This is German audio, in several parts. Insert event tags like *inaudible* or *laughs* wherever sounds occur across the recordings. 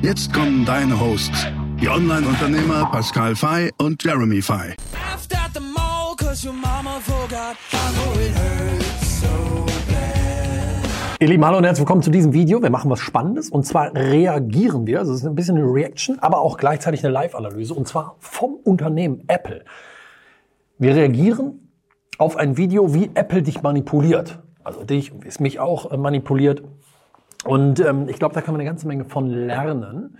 Jetzt kommen deine Hosts, die Online-Unternehmer Pascal Fay und Jeremy Fay. Ihr Lieben, hallo und herzlich willkommen zu diesem Video. Wir machen was Spannendes und zwar reagieren wir, also es ist ein bisschen eine Reaction, aber auch gleichzeitig eine Live-Analyse und zwar vom Unternehmen Apple. Wir reagieren auf ein Video, wie Apple dich manipuliert. Also dich und wie es mich auch äh, manipuliert. Und ähm, ich glaube, da kann man eine ganze Menge von lernen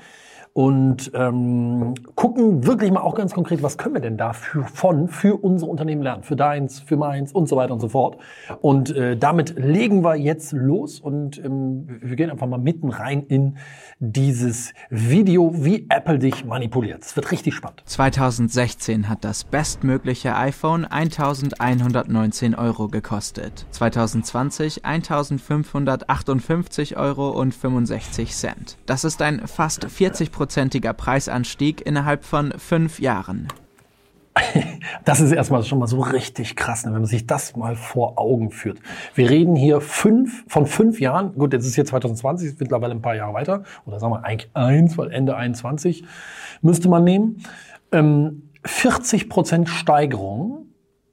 und ähm, gucken wirklich mal auch ganz konkret, was können wir denn dafür von für unser Unternehmen lernen, für deins, für meins und so weiter und so fort. Und äh, damit legen wir jetzt los und ähm, wir gehen einfach mal mitten rein in dieses Video, wie Apple dich manipuliert. Es wird richtig spannend. 2016 hat das bestmögliche iPhone 1119 Euro gekostet. 2020 1558 Euro und 65 Cent. Das ist ein fast 40 Prozent prozentiger Preisanstieg innerhalb von fünf Jahren. *laughs* Das ist erstmal schon mal so richtig krass, ne, wenn man sich das mal vor Augen führt. Wir reden hier fünf, von fünf Jahren, gut, jetzt ist hier 2020, ist mittlerweile ein paar Jahre weiter, oder sagen wir eigentlich eins, weil Ende 21 müsste man nehmen. Ähm, 40 Prozent Steigerung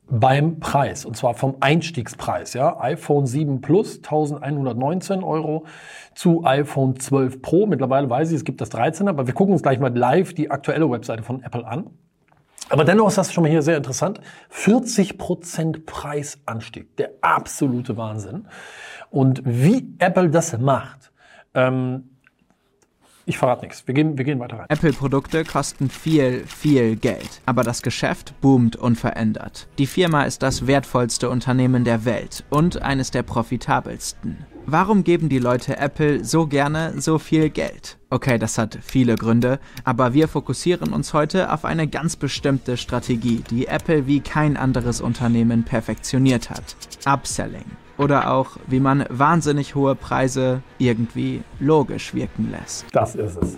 beim Preis und zwar vom Einstiegspreis. Ja, iPhone 7 Plus 1119 Euro zu iPhone 12 Pro. Mittlerweile weiß ich, es gibt das 13er, aber wir gucken uns gleich mal live die aktuelle Webseite von Apple an. Aber dennoch ist das schon mal hier sehr interessant. 40 Prozent Preisanstieg, der absolute Wahnsinn. Und wie Apple das macht, ähm, ich verrate nichts. Wir gehen, wir gehen weiter rein. Apple-Produkte kosten viel, viel Geld. Aber das Geschäft boomt unverändert. Die Firma ist das wertvollste Unternehmen der Welt und eines der profitabelsten. Warum geben die Leute Apple so gerne so viel Geld? Okay, das hat viele Gründe, aber wir fokussieren uns heute auf eine ganz bestimmte Strategie, die Apple wie kein anderes Unternehmen perfektioniert hat. Upselling oder auch, wie man wahnsinnig hohe Preise irgendwie logisch wirken lässt. Das ist es.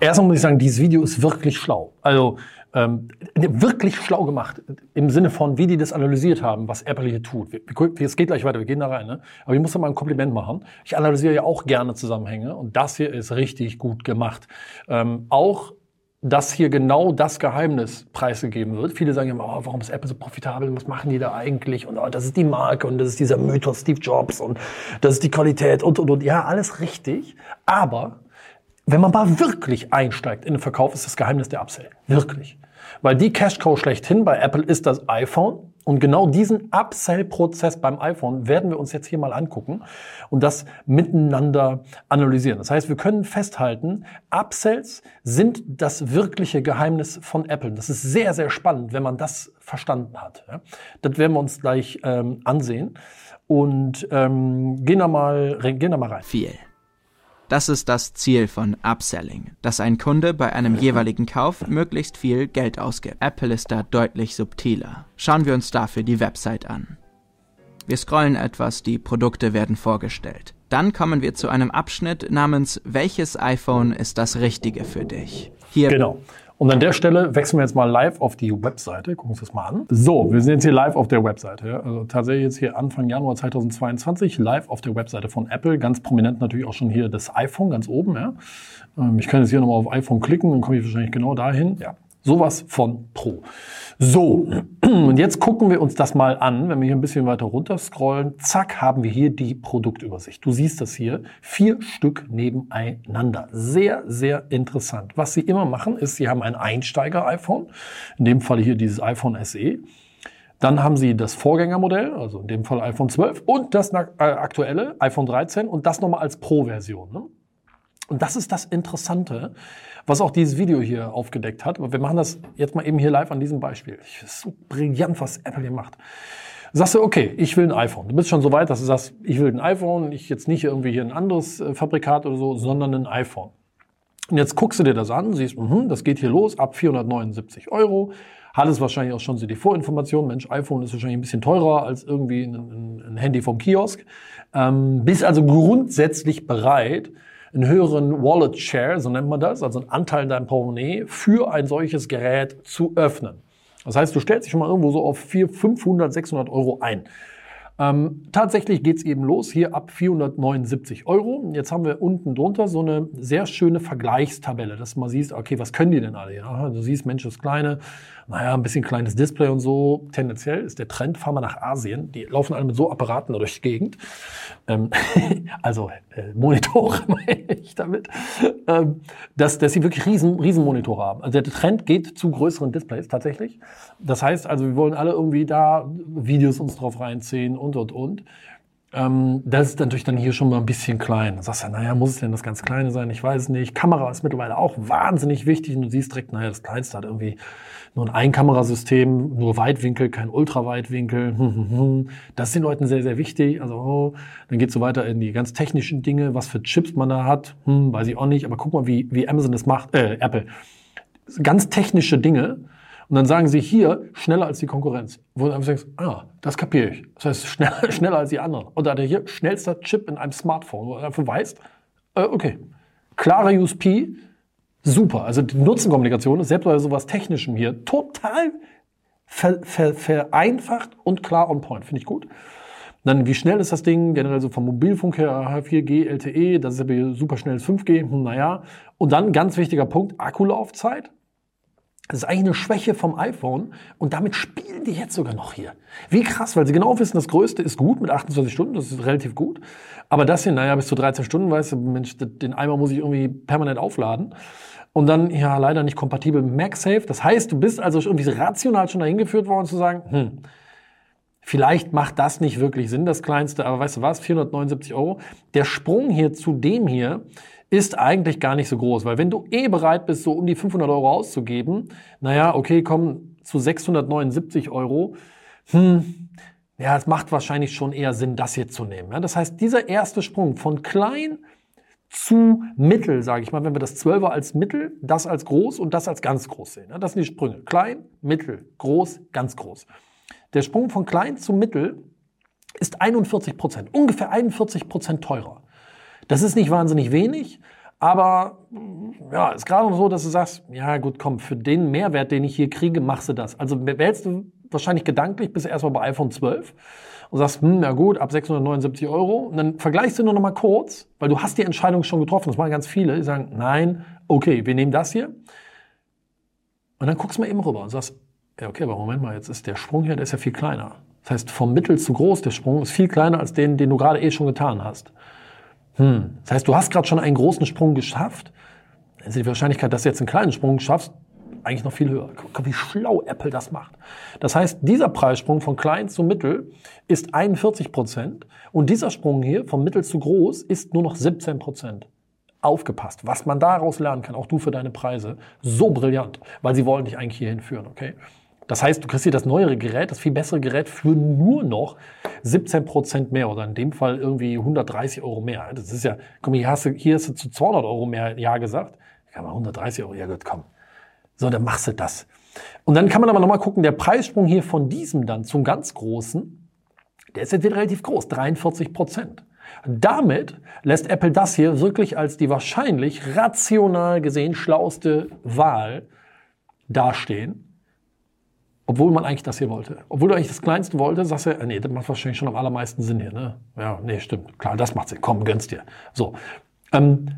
Erstmal muss ich sagen, dieses Video ist wirklich schlau. Also ähm, wirklich schlau gemacht im Sinne von, wie die das analysiert haben, was Apple hier tut. Es geht gleich weiter, wir gehen da rein. Ne? Aber ich muss da mal ein Kompliment machen. Ich analysiere ja auch gerne Zusammenhänge und das hier ist richtig gut gemacht. Ähm, auch dass hier genau das Geheimnis preisgegeben wird. Viele sagen immer, oh, warum ist Apple so profitabel? Was machen die da eigentlich? Und oh, das ist die Marke und das ist dieser Mythos Steve Jobs und das ist die Qualität und, und, und. Ja, alles richtig. Aber wenn man mal wirklich einsteigt in den Verkauf, ist das Geheimnis der Upsell. Wirklich. Weil die Cash-Cow schlechthin bei Apple ist das iPhone und genau diesen Upsell-Prozess beim iPhone werden wir uns jetzt hier mal angucken und das miteinander analysieren. Das heißt, wir können festhalten, Upsells sind das wirkliche Geheimnis von Apple. Das ist sehr, sehr spannend, wenn man das verstanden hat. Das werden wir uns gleich ähm, ansehen und ähm, gehen, da mal, gehen da mal rein. Viel. Das ist das Ziel von Upselling, dass ein Kunde bei einem jeweiligen Kauf möglichst viel Geld ausgibt. Apple ist da deutlich subtiler. Schauen wir uns dafür die Website an. Wir scrollen etwas, die Produkte werden vorgestellt. Dann kommen wir zu einem Abschnitt namens Welches iPhone ist das richtige für dich? Hier genau. Und an der Stelle wechseln wir jetzt mal live auf die Webseite. Gucken uns das mal an. So, wir sind jetzt hier live auf der Webseite. Also tatsächlich jetzt hier Anfang Januar 2022 live auf der Webseite von Apple. Ganz prominent natürlich auch schon hier das iPhone ganz oben. Ja. Ähm, ich kann jetzt hier nochmal auf iPhone klicken, dann komme ich wahrscheinlich genau dahin. Ja, Sowas von Pro. So, und jetzt gucken wir uns das mal an. Wenn wir hier ein bisschen weiter runter scrollen, zack, haben wir hier die Produktübersicht. Du siehst das hier, vier Stück nebeneinander. Sehr, sehr interessant. Was sie immer machen, ist, sie haben ein Einsteiger-iPhone, in dem Fall hier dieses iPhone SE. Dann haben sie das Vorgängermodell, also in dem Fall iPhone 12 und das äh, aktuelle iPhone 13 und das nochmal als Pro-Version. Ne? Und das ist das Interessante, was auch dieses Video hier aufgedeckt hat. Aber wir machen das jetzt mal eben hier live an diesem Beispiel. Das ist so brillant, was Apple hier macht. Sagst du, okay, ich will ein iPhone. Du bist schon so weit, dass du sagst, ich will ein iPhone, ich jetzt nicht irgendwie hier ein anderes äh, Fabrikat oder so, sondern ein iPhone. Und jetzt guckst du dir das an, siehst, mh, das geht hier los ab 479 Euro. Hattest wahrscheinlich auch schon so die Vorinformation, Mensch, iPhone ist wahrscheinlich ein bisschen teurer als irgendwie ein, ein, ein Handy vom Kiosk. Ähm, bist also grundsätzlich bereit, einen höheren Wallet Share, so nennt man das, also einen Anteil in deinem Portemonnaie, für ein solches Gerät zu öffnen. Das heißt, du stellst dich schon mal irgendwo so auf 400, 500, 600 Euro ein. Ähm, tatsächlich geht's eben los, hier ab 479 Euro. Jetzt haben wir unten drunter so eine sehr schöne Vergleichstabelle, dass man siehst, okay, was können die denn alle? Ja, du siehst, Mensch, das kleine, naja, ein bisschen kleines Display und so. Tendenziell ist der Trend, fahr mal nach Asien. Die laufen alle mit so Apparaten durch die Gegend. Ähm, *laughs* also äh, Monitore *laughs* meine ich damit. Ähm, dass, dass sie wirklich riesen, riesen Monitore haben. Also der Trend geht zu größeren Displays tatsächlich. Das heißt also, wir wollen alle irgendwie da Videos uns drauf reinziehen und, und, und. Ähm, das ist natürlich dann hier schon mal ein bisschen klein. Da sagst du, naja, muss es denn das ganz Kleine sein? Ich weiß nicht. Kamera ist mittlerweile auch wahnsinnig wichtig. Und du siehst direkt, naja, das Kleinste hat irgendwie nur ein Einkamerasystem, nur Weitwinkel, kein Ultraweitwinkel. Das ist den Leuten sehr, sehr wichtig. Also, oh, dann geht's so weiter in die ganz technischen Dinge, was für Chips man da hat. Hm, weiß ich auch nicht. Aber guck mal, wie, wie Amazon das macht, äh, Apple. Ganz technische Dinge und dann sagen sie hier schneller als die Konkurrenz. Wo du einfach denkst, ah, das kapiere ich. Das heißt, *laughs* schneller, schneller als die anderen. Oder der hier schnellster Chip in einem Smartphone, wo du einfach weißt, äh, okay, klare USP, super. Also die Nutzenkommunikation ist selbst bei sowas Technischem hier total ver, ver, vereinfacht und klar on point. Finde ich gut. Dann, wie schnell ist das Ding? Generell so vom Mobilfunk her, 4G, LTE, das ist aber super schnelles 5G, hm, naja. Und dann, ganz wichtiger Punkt, Akkulaufzeit. Das ist eigentlich eine Schwäche vom iPhone und damit spielen die jetzt sogar noch hier. Wie krass, weil sie genau wissen, das Größte ist gut mit 28 Stunden, das ist relativ gut. Aber das hier, naja, bis zu 13 Stunden, weißt du, Mensch, den Eimer muss ich irgendwie permanent aufladen. Und dann, ja, leider nicht kompatibel mit MagSafe. Das heißt, du bist also irgendwie rational schon dahin geführt worden zu sagen, hm, vielleicht macht das nicht wirklich Sinn, das Kleinste, aber weißt du was, 479 Euro. Der Sprung hier zu dem hier ist eigentlich gar nicht so groß, weil wenn du eh bereit bist, so um die 500 Euro auszugeben, naja, okay, komm zu 679 Euro, hm, ja, es macht wahrscheinlich schon eher Sinn, das hier zu nehmen. Ja, das heißt, dieser erste Sprung von klein zu mittel, sage ich mal, wenn wir das 12er als mittel, das als groß und das als ganz groß sehen. Ja, das sind die Sprünge. Klein, mittel, groß, ganz groß. Der Sprung von klein zu mittel ist 41 Prozent, ungefähr 41 Prozent teurer. Das ist nicht wahnsinnig wenig, aber ja, ist gerade so, dass du sagst, ja gut, komm, für den Mehrwert, den ich hier kriege, machst du das. Also wählst du wahrscheinlich gedanklich bis erstmal bei iPhone 12 und sagst, hm, na gut, ab 679 Euro. Und dann vergleichst du nur noch mal kurz, weil du hast die Entscheidung schon getroffen. Das machen ganz viele, die sagen, nein, okay, wir nehmen das hier. Und dann guckst du mal eben rüber und sagst, ja, okay, aber Moment mal, jetzt ist der Sprung hier, der ist ja viel kleiner. Das heißt, vom Mittel zu groß, der Sprung ist viel kleiner als den, den du gerade eh schon getan hast. Hm. Das heißt, du hast gerade schon einen großen Sprung geschafft. Dann ist die Wahrscheinlichkeit, dass du jetzt einen kleinen Sprung schaffst, eigentlich noch viel höher. Guck, wie schlau Apple das macht. Das heißt, dieser Preissprung von klein zu mittel ist 41 Prozent und dieser Sprung hier von mittel zu groß ist nur noch 17 Prozent. Aufgepasst, was man daraus lernen kann, auch du für deine Preise, so brillant, weil sie wollen dich eigentlich hierhin führen, okay? Das heißt, du kriegst hier das neuere Gerät, das viel bessere Gerät für nur noch 17 Prozent mehr oder in dem Fall irgendwie 130 Euro mehr. Das ist ja, komm, hier hast du, hier hast du zu 200 Euro mehr Ja gesagt. Kann man 130 Euro, ja gut, komm. So, dann machst du das. Und dann kann man aber nochmal gucken, der Preissprung hier von diesem dann zum ganz großen, der ist jetzt wieder relativ groß, 43 Prozent. Damit lässt Apple das hier wirklich als die wahrscheinlich rational gesehen schlauste Wahl dastehen obwohl man eigentlich das hier wollte. Obwohl du eigentlich das Kleinste wollte, sagst du, nee, das macht wahrscheinlich schon am allermeisten Sinn hier. Ne? Ja, nee, stimmt. Klar, das macht Sinn. Komm, gönnst dir. So. Ähm,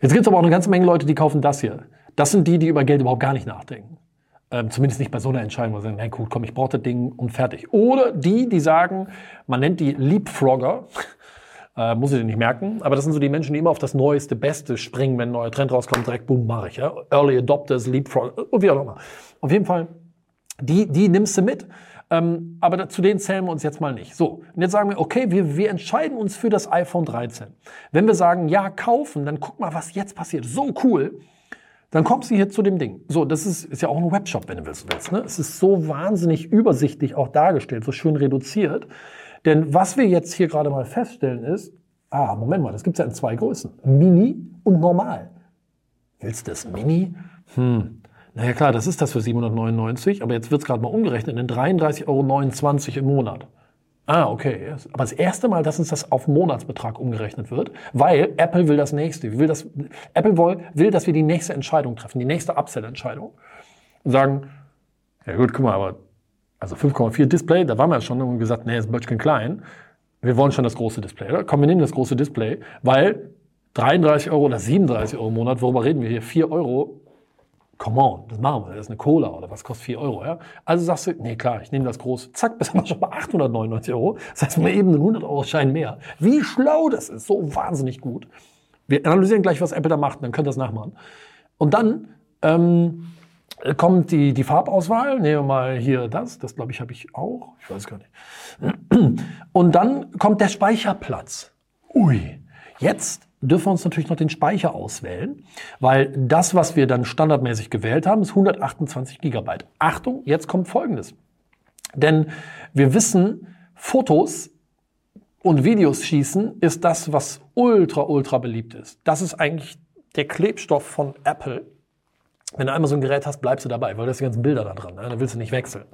jetzt gibt es aber auch eine ganze Menge Leute, die kaufen das hier. Das sind die, die über Geld überhaupt gar nicht nachdenken. Ähm, zumindest nicht bei so einer Entscheidung, wo sie sagen, hey, gut, komm, ich brauche das Ding und fertig. Oder die, die sagen, man nennt die Leapfrogger. *laughs* Äh, muss ich dir nicht merken. Aber das sind so die Menschen, die immer auf das Neueste, Beste springen, wenn ein neuer Trend rauskommt, direkt, boom, mache ich. Ja? Early Adopters, Leapfrog, wie auch immer. Auf jeden Fall die, die nimmst du mit. Ähm, aber zu denen zählen wir uns jetzt mal nicht. So, und jetzt sagen wir, okay, wir, wir entscheiden uns für das iPhone 13. Wenn wir sagen, ja, kaufen, dann guck mal, was jetzt passiert. So cool. Dann kommst du hier zu dem Ding. So, das ist, ist ja auch ein Webshop, wenn du willst. willst ne? Es ist so wahnsinnig übersichtlich auch dargestellt, so schön reduziert. Denn was wir jetzt hier gerade mal feststellen ist, ah, Moment mal, das gibt's ja in zwei Größen. Mini und normal. Willst du das Mini? Hm. Naja klar, das ist das für 799, aber jetzt wird es gerade mal umgerechnet in 33,29 Euro im Monat. Ah, okay. Aber das erste Mal, dass uns das auf Monatsbetrag umgerechnet wird, weil Apple will das nächste. Will das, Apple will, will, dass wir die nächste Entscheidung treffen, die nächste Upsell-Entscheidung. Und sagen, ja gut, guck mal, aber also 5,4 Display, da waren wir ja schon und gesagt, nee, ist Böttchen klein. Wir wollen schon das große Display, oder? Komm, wir nehmen das große Display, weil 33 Euro oder 37 Euro im Monat, worüber reden wir hier? 4 Euro come on, das machen wir, das ist eine Cola oder was kostet 4 Euro, ja? Also sagst du, nee, klar, ich nehme das große. Zack, bist du schon bei 899 Euro. Das heißt, mal eben einen 100 Euro Schein mehr. Wie schlau das ist, so wahnsinnig gut. Wir analysieren gleich, was Apple da macht, dann könnt ihr das nachmachen. Und dann ähm, kommt die, die Farbauswahl. Nehmen wir mal hier das. Das, glaube ich, habe ich auch. Ich weiß gar nicht. Und dann kommt der Speicherplatz. Ui, jetzt dürfen wir uns natürlich noch den Speicher auswählen, weil das, was wir dann standardmäßig gewählt haben, ist 128 Gigabyte. Achtung, jetzt kommt Folgendes. Denn wir wissen, Fotos und Videos schießen ist das, was ultra, ultra beliebt ist. Das ist eigentlich der Klebstoff von Apple. Wenn du einmal so ein Gerät hast, bleibst du dabei, weil das die ganzen Bilder da dran, ne? da willst du nicht wechseln.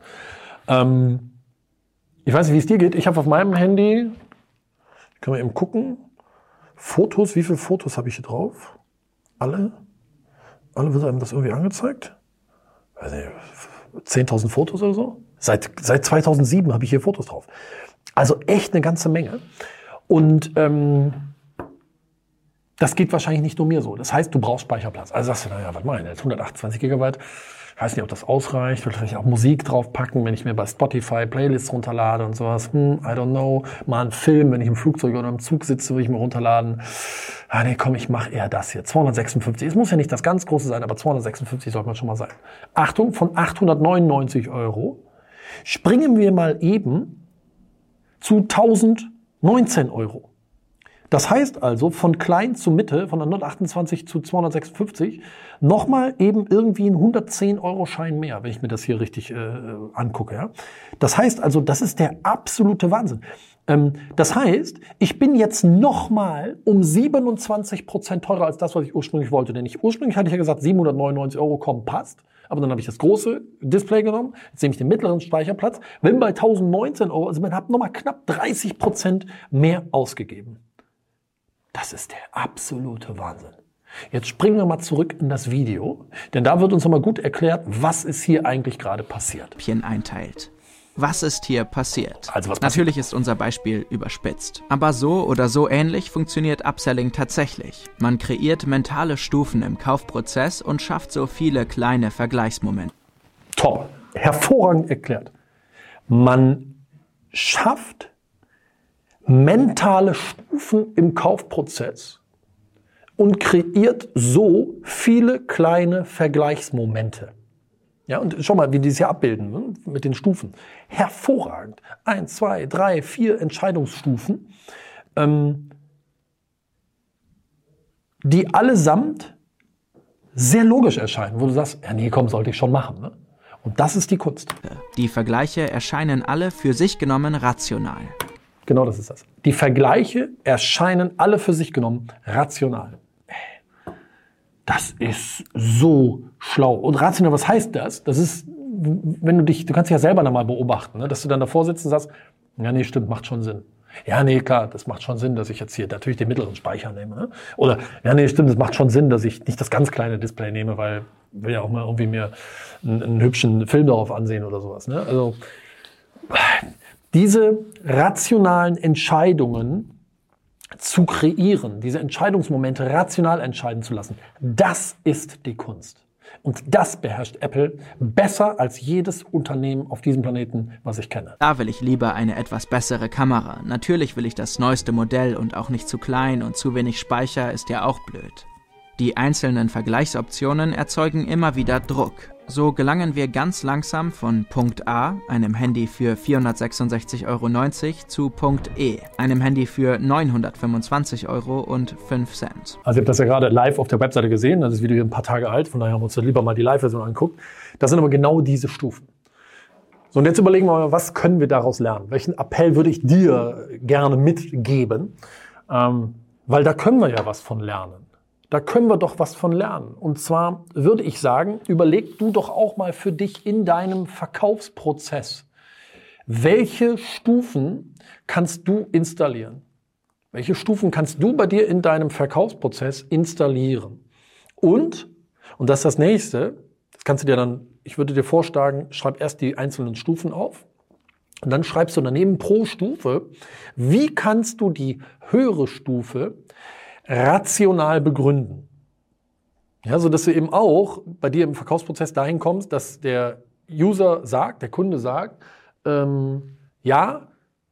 Ähm, ich weiß nicht, wie es dir geht. Ich habe auf meinem Handy, können wir eben gucken, Fotos, wie viele Fotos habe ich hier drauf? Alle? Alle wird einem das irgendwie angezeigt? 10.000 Fotos oder so? Seit, seit 2007 habe ich hier Fotos drauf. Also echt eine ganze Menge. Und ähm, das geht wahrscheinlich nicht nur mir so. Das heißt, du brauchst Speicherplatz. Also sagst du, naja, was meine, jetzt 128 Gigabyte. Weiß nicht, ob das ausreicht. Will vielleicht auch Musik draufpacken, wenn ich mir bei Spotify Playlists runterlade und sowas. Hm, I don't know. Mal einen Film, wenn ich im Flugzeug oder im Zug sitze, will ich mir runterladen. Ah, nee, komm, ich mache eher das hier. 256. Es muss ja nicht das ganz große sein, aber 256 sollte man schon mal sein. Achtung, von 899 Euro springen wir mal eben zu 1019 Euro. Das heißt also, von klein zu Mitte, von 128 zu 256, nochmal eben irgendwie ein 110-Euro-Schein mehr, wenn ich mir das hier richtig äh, angucke. Ja? Das heißt also, das ist der absolute Wahnsinn. Ähm, das heißt, ich bin jetzt nochmal um 27 Prozent teurer als das, was ich ursprünglich wollte. Denn ich ursprünglich hatte ich ja gesagt, 799 Euro kommen, passt. Aber dann habe ich das große Display genommen, jetzt nehme ich den mittleren Speicherplatz, bin bei 1019 Euro, also man hat nochmal knapp 30 Prozent mehr ausgegeben. Das ist der absolute Wahnsinn. Jetzt springen wir mal zurück in das Video, denn da wird uns nochmal gut erklärt, was ist hier eigentlich gerade passiert. einteilt. Was ist hier passiert? Also was passiert? Natürlich ist unser Beispiel überspitzt. Aber so oder so ähnlich funktioniert Upselling tatsächlich. Man kreiert mentale Stufen im Kaufprozess und schafft so viele kleine Vergleichsmomente. Top. Hervorragend erklärt. Man schafft mentale Stufen im Kaufprozess und kreiert so viele kleine Vergleichsmomente. Ja, und schau mal, wie die es hier abbilden ne? mit den Stufen. Hervorragend. Eins, zwei, drei, vier Entscheidungsstufen, ähm, die allesamt sehr logisch erscheinen, wo du sagst, ja, nee, komm, sollte ich schon machen. Ne? Und das ist die Kunst. Die Vergleiche erscheinen alle für sich genommen rational. Genau das ist das. Die Vergleiche erscheinen alle für sich genommen rational. Das ist so schlau. Und rational, was heißt das? Das ist, wenn du dich, du kannst dich ja selber nochmal beobachten, ne? dass du dann davor sitzt und sagst, ja, nee, stimmt, macht schon Sinn. Ja, nee, klar, das macht schon Sinn, dass ich jetzt hier natürlich den mittleren Speicher nehme. Ne? Oder, ja, nee, stimmt, das macht schon Sinn, dass ich nicht das ganz kleine Display nehme, weil ich will ja auch mal irgendwie mir einen, einen hübschen Film darauf ansehen oder sowas. Ne? Also, diese rationalen Entscheidungen zu kreieren, diese Entscheidungsmomente rational entscheiden zu lassen, das ist die Kunst. Und das beherrscht Apple besser als jedes Unternehmen auf diesem Planeten, was ich kenne. Da will ich lieber eine etwas bessere Kamera. Natürlich will ich das neueste Modell und auch nicht zu klein und zu wenig Speicher ist ja auch blöd. Die einzelnen Vergleichsoptionen erzeugen immer wieder Druck. So gelangen wir ganz langsam von Punkt A, einem Handy für 466,90 Euro, zu Punkt E, einem Handy für 925 Euro und 5 Cent. Also ihr habt das ja gerade live auf der Webseite gesehen, das ist Video ein paar Tage alt, von daher haben wir uns lieber mal die Live-Version angeguckt. Das sind aber genau diese Stufen. So, und jetzt überlegen wir mal, was können wir daraus lernen? Welchen Appell würde ich dir gerne mitgeben? Ähm, weil da können wir ja was von lernen. Da können wir doch was von lernen. Und zwar würde ich sagen, überleg du doch auch mal für dich in deinem Verkaufsprozess, welche Stufen kannst du installieren? Welche Stufen kannst du bei dir in deinem Verkaufsprozess installieren? Und, und das ist das nächste, das kannst du dir dann, ich würde dir vorschlagen, schreib erst die einzelnen Stufen auf. Und dann schreibst du daneben pro Stufe, wie kannst du die höhere Stufe rational begründen. Ja, so dass du eben auch bei dir im Verkaufsprozess dahin kommst, dass der User sagt, der Kunde sagt, ähm, ja,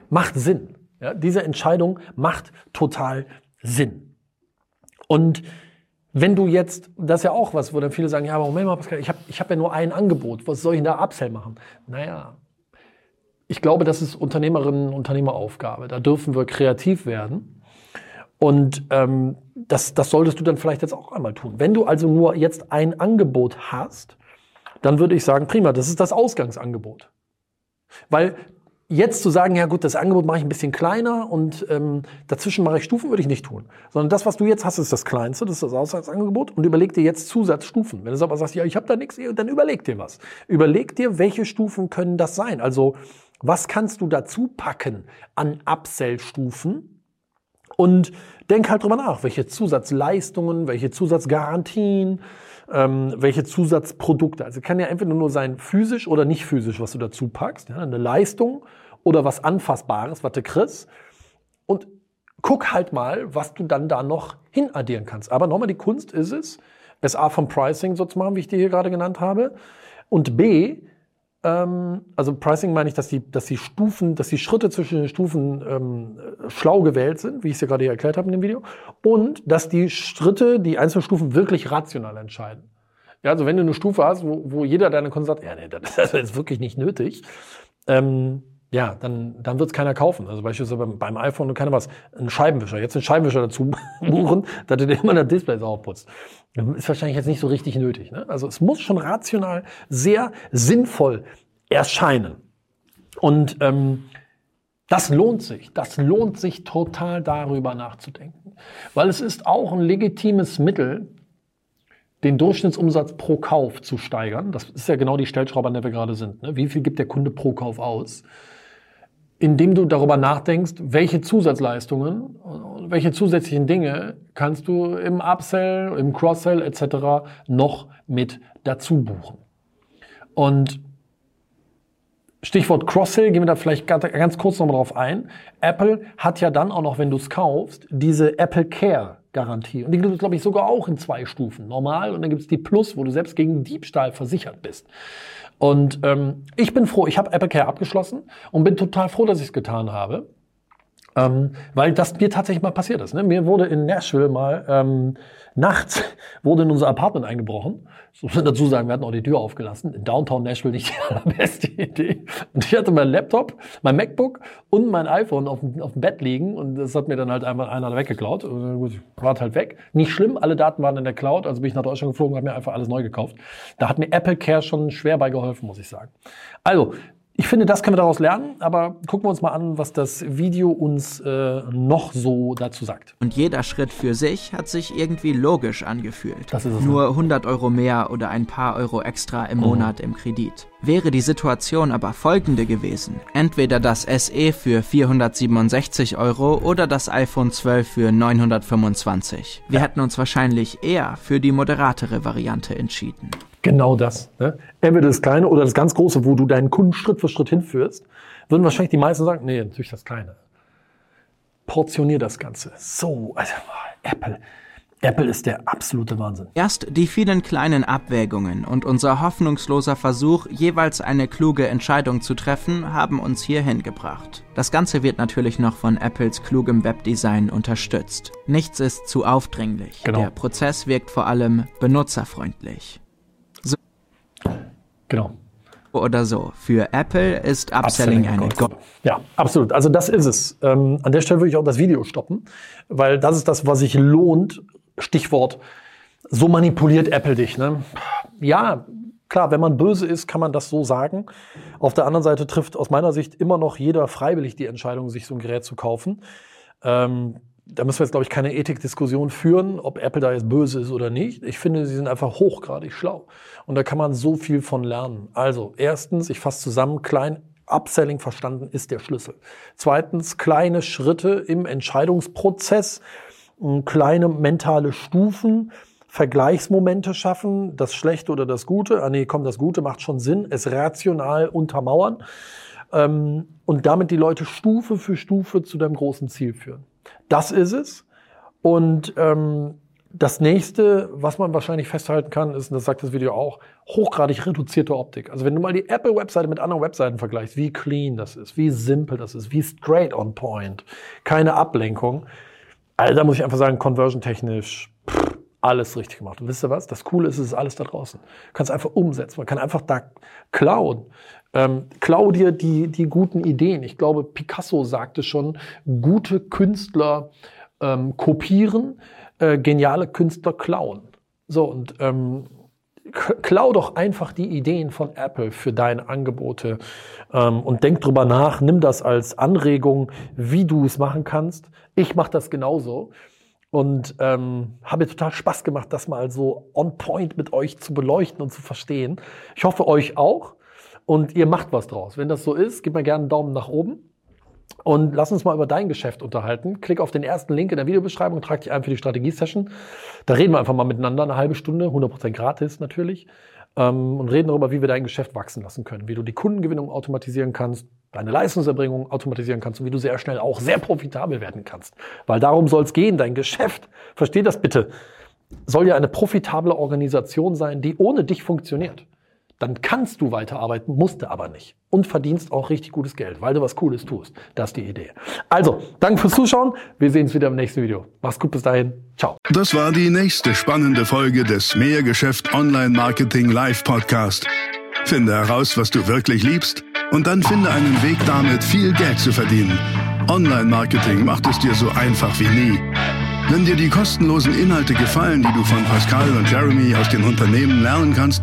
macht Sinn. Ja, diese Entscheidung macht total Sinn. Und wenn du jetzt, das ist ja auch was, wo dann viele sagen, ja, aber Moment mal, Pascal, ich habe ich hab ja nur ein Angebot, was soll ich denn da Upsell machen? Naja, ich glaube, das ist Unternehmerinnen und Unternehmeraufgabe. Da dürfen wir kreativ werden. Und ähm, das, das solltest du dann vielleicht jetzt auch einmal tun. Wenn du also nur jetzt ein Angebot hast, dann würde ich sagen, prima, das ist das Ausgangsangebot. Weil jetzt zu sagen, ja gut, das Angebot mache ich ein bisschen kleiner und ähm, dazwischen mache ich Stufen, würde ich nicht tun. Sondern das, was du jetzt hast, ist das Kleinste, das ist das Ausgangsangebot und überleg dir jetzt Zusatzstufen. Wenn du aber sagst, ja, ich habe da nichts, dann überleg dir was. Überleg dir, welche Stufen können das sein. Also was kannst du dazu packen an Upsell-Stufen, und denk halt drüber nach, welche Zusatzleistungen, welche Zusatzgarantien, ähm, welche Zusatzprodukte. Also kann ja entweder nur sein physisch oder nicht physisch, was du dazu packst. Ja, eine Leistung oder was Anfassbares, was du kriegst. Und guck halt mal, was du dann da noch hinaddieren kannst. Aber nochmal, die Kunst ist es, es A vom Pricing so zu machen, wie ich dir hier gerade genannt habe. Und B, ähm, also Pricing meine ich, dass die, dass die Stufen, dass die Schritte zwischen den Stufen ähm, schlau gewählt sind, wie ich es ja gerade erklärt habe in dem Video, und dass die Schritte, die einzelnen Stufen wirklich rational entscheiden. Ja, also wenn du eine Stufe hast, wo, wo jeder deine Kunden sagt, ja, nee, das ist wirklich nicht nötig, ähm, ja, dann, dann wird es keiner kaufen. Also beispielsweise beim, iPhone, du kannst was, einen Scheibenwischer, jetzt einen Scheibenwischer dazu *laughs* buchen, dass du dir immer das Display sauber putzt. Ist wahrscheinlich jetzt nicht so richtig nötig. Ne? Also es muss schon rational sehr sinnvoll erscheinen. Und ähm, das lohnt sich. Das lohnt sich total darüber nachzudenken. Weil es ist auch ein legitimes Mittel, den Durchschnittsumsatz pro Kauf zu steigern. Das ist ja genau die Stellschraube, an der wir gerade sind. Ne? Wie viel gibt der Kunde pro Kauf aus? Indem du darüber nachdenkst, welche Zusatzleistungen, welche zusätzlichen Dinge kannst du im Upsell, im Cross-Sell etc. noch mit dazu buchen. Und Stichwort Cross-Sell, gehen wir da vielleicht ganz kurz nochmal drauf ein. Apple hat ja dann auch noch, wenn du es kaufst, diese Apple Care Garantie. Und die gibt es, glaube ich, sogar auch in zwei Stufen. Normal und dann gibt es die Plus, wo du selbst gegen Diebstahl versichert bist. Und ähm, ich bin froh, ich habe AppleCare abgeschlossen und bin total froh, dass ich es getan habe. Ähm, weil das mir tatsächlich mal passiert ist. Ne? Mir wurde in Nashville mal ähm, nachts *laughs* wurde in unser Apartment eingebrochen. So muss dazu sagen, wir hatten auch die Tür aufgelassen. In Downtown Nashville nicht *laughs* die allerbeste Idee. Und ich hatte meinen Laptop, mein MacBook und mein iPhone auf dem, auf dem Bett liegen und das hat mir dann halt einmal einer weggeklaut. Und gut, war halt weg. Nicht schlimm, alle Daten waren in der Cloud, also bin ich nach Deutschland geflogen, habe mir einfach alles neu gekauft. Da hat mir Apple Care schon schwer bei geholfen, muss ich sagen. Also, ich finde, das können wir daraus lernen, aber gucken wir uns mal an, was das Video uns äh, noch so dazu sagt. Und jeder Schritt für sich hat sich irgendwie logisch angefühlt. Das ist es Nur 100 Euro mehr oder ein paar Euro extra im mhm. Monat im Kredit. Wäre die Situation aber folgende gewesen. Entweder das SE für 467 Euro oder das iPhone 12 für 925. Wir ja. hätten uns wahrscheinlich eher für die moderatere Variante entschieden. Genau das. Ne? Entweder das Kleine oder das ganz Große, wo du deinen Kunden Schritt für Schritt hinführst, würden wahrscheinlich die meisten sagen, nee, natürlich das Kleine. Portionier das Ganze. So, also Apple. Apple ist der absolute Wahnsinn. Erst die vielen kleinen Abwägungen und unser hoffnungsloser Versuch, jeweils eine kluge Entscheidung zu treffen, haben uns hierhin gebracht. Das Ganze wird natürlich noch von Apples klugem Webdesign unterstützt. Nichts ist zu aufdringlich. Genau. Der Prozess wirkt vor allem benutzerfreundlich. Genau. Oder so. Für Apple ist Upselling, Upselling eine Gott. Ja, absolut. Also das ist es. Ähm, an der Stelle würde ich auch das Video stoppen, weil das ist das, was sich lohnt. Stichwort, so manipuliert Apple dich. Ne? Ja, klar, wenn man böse ist, kann man das so sagen. Auf der anderen Seite trifft aus meiner Sicht immer noch jeder freiwillig die Entscheidung, sich so ein Gerät zu kaufen. Ähm, da müssen wir jetzt, glaube ich, keine Ethikdiskussion führen, ob Apple da jetzt böse ist oder nicht. Ich finde, sie sind einfach hochgradig schlau. Und da kann man so viel von lernen. Also, erstens, ich fasse zusammen, klein Upselling verstanden ist der Schlüssel. Zweitens, kleine Schritte im Entscheidungsprozess, kleine mentale Stufen, Vergleichsmomente schaffen, das Schlechte oder das Gute. Ah nee, komm, das Gute macht schon Sinn, es rational untermauern ähm, und damit die Leute Stufe für Stufe zu deinem großen Ziel führen. Das ist es. Und ähm, das nächste, was man wahrscheinlich festhalten kann, ist, und das sagt das Video auch, hochgradig reduzierte Optik. Also wenn du mal die Apple-Webseite mit anderen Webseiten vergleichst, wie clean das ist, wie simpel das ist, wie straight on point, keine Ablenkung. Also da muss ich einfach sagen, conversion-technisch, alles richtig gemacht. Und wisst ihr was? Das Coole ist, es ist alles da draußen. Du kannst einfach umsetzen. Man kann einfach da klauen. Ähm, klau dir die, die guten Ideen. Ich glaube, Picasso sagte schon, gute Künstler ähm, kopieren, äh, geniale Künstler klauen. So, und ähm, klau doch einfach die Ideen von Apple für deine Angebote ähm, und denk drüber nach, nimm das als Anregung, wie du es machen kannst. Ich mache das genauso und ähm, habe total Spaß gemacht, das mal so on point mit euch zu beleuchten und zu verstehen. Ich hoffe euch auch und ihr macht was draus. Wenn das so ist, gebt mir gerne einen Daumen nach oben. Und lass uns mal über dein Geschäft unterhalten. Klick auf den ersten Link in der Videobeschreibung, trag dich ein für die Strategie-Session. Da reden wir einfach mal miteinander, eine halbe Stunde, 100% gratis natürlich. Ähm, und reden darüber, wie wir dein Geschäft wachsen lassen können, wie du die Kundengewinnung automatisieren kannst, deine Leistungserbringung automatisieren kannst und wie du sehr schnell auch sehr profitabel werden kannst. Weil darum soll es gehen, dein Geschäft, versteh das bitte, soll ja eine profitable Organisation sein, die ohne dich funktioniert dann kannst du weiterarbeiten, musst du aber nicht. Und verdienst auch richtig gutes Geld, weil du was Cooles tust. Das ist die Idee. Also, danke fürs Zuschauen. Wir sehen uns wieder im nächsten Video. Mach's gut, bis dahin. Ciao. Das war die nächste spannende Folge des Mehrgeschäft Online Marketing Live Podcast. Finde heraus, was du wirklich liebst und dann finde einen Weg damit, viel Geld zu verdienen. Online Marketing macht es dir so einfach wie nie. Wenn dir die kostenlosen Inhalte gefallen, die du von Pascal und Jeremy aus den Unternehmen lernen kannst,